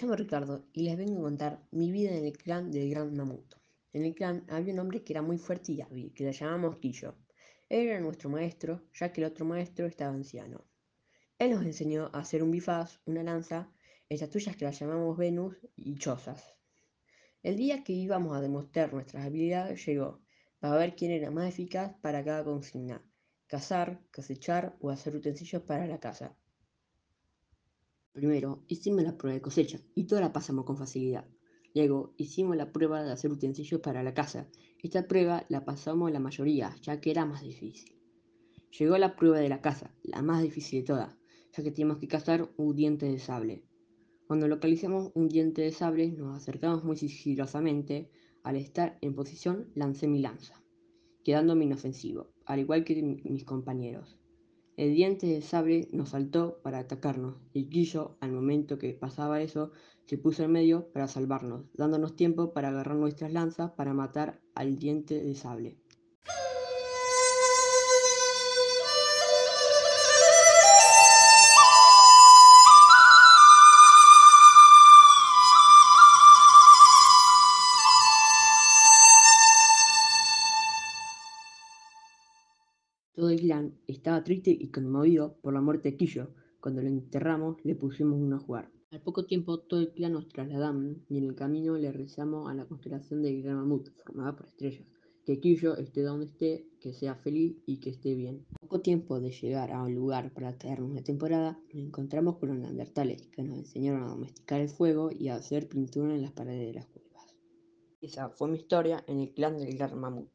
llamo Ricardo y les vengo a contar mi vida en el clan del Gran Mamut. En el clan había un hombre que era muy fuerte y hábil, que le llamamos Quillo. Él era nuestro maestro, ya que el otro maestro estaba anciano. Él nos enseñó a hacer un bifaz, una lanza, estatuillas que las llamamos Venus y chozas. El día que íbamos a demostrar nuestras habilidades llegó, para ver quién era más eficaz para cada consigna, cazar, cosechar o hacer utensilios para la casa. Primero hicimos la prueba de cosecha y toda la pasamos con facilidad. Luego hicimos la prueba de hacer utensilios para la casa. Esta prueba la pasamos la mayoría, ya que era más difícil. Llegó la prueba de la casa, la más difícil de todas, ya que teníamos que cazar un diente de sable. Cuando localizamos un diente de sable, nos acercamos muy sigilosamente. Al estar en posición, lancé mi lanza, quedándome inofensivo, al igual que mis compañeros. El diente de sable nos saltó para atacarnos, y Guillo, al momento que pasaba eso, se puso en medio para salvarnos, dándonos tiempo para agarrar nuestras lanzas para matar al diente de sable. Todo el clan estaba triste y conmovido por la muerte de Quillo. Cuando lo enterramos, le pusimos uno a jugar. Al poco tiempo, todo el clan nos trasladamos y en el camino le rezamos a la constelación del Gran Mamut, formada por estrellas. Que Quillo esté donde esté, que sea feliz y que esté bien. poco tiempo de llegar a un lugar para traernos una temporada, nos encontramos con los neandertales, que nos enseñaron a domesticar el fuego y a hacer pintura en las paredes de las cuevas. Esa fue mi historia en el clan del Gran Mamut.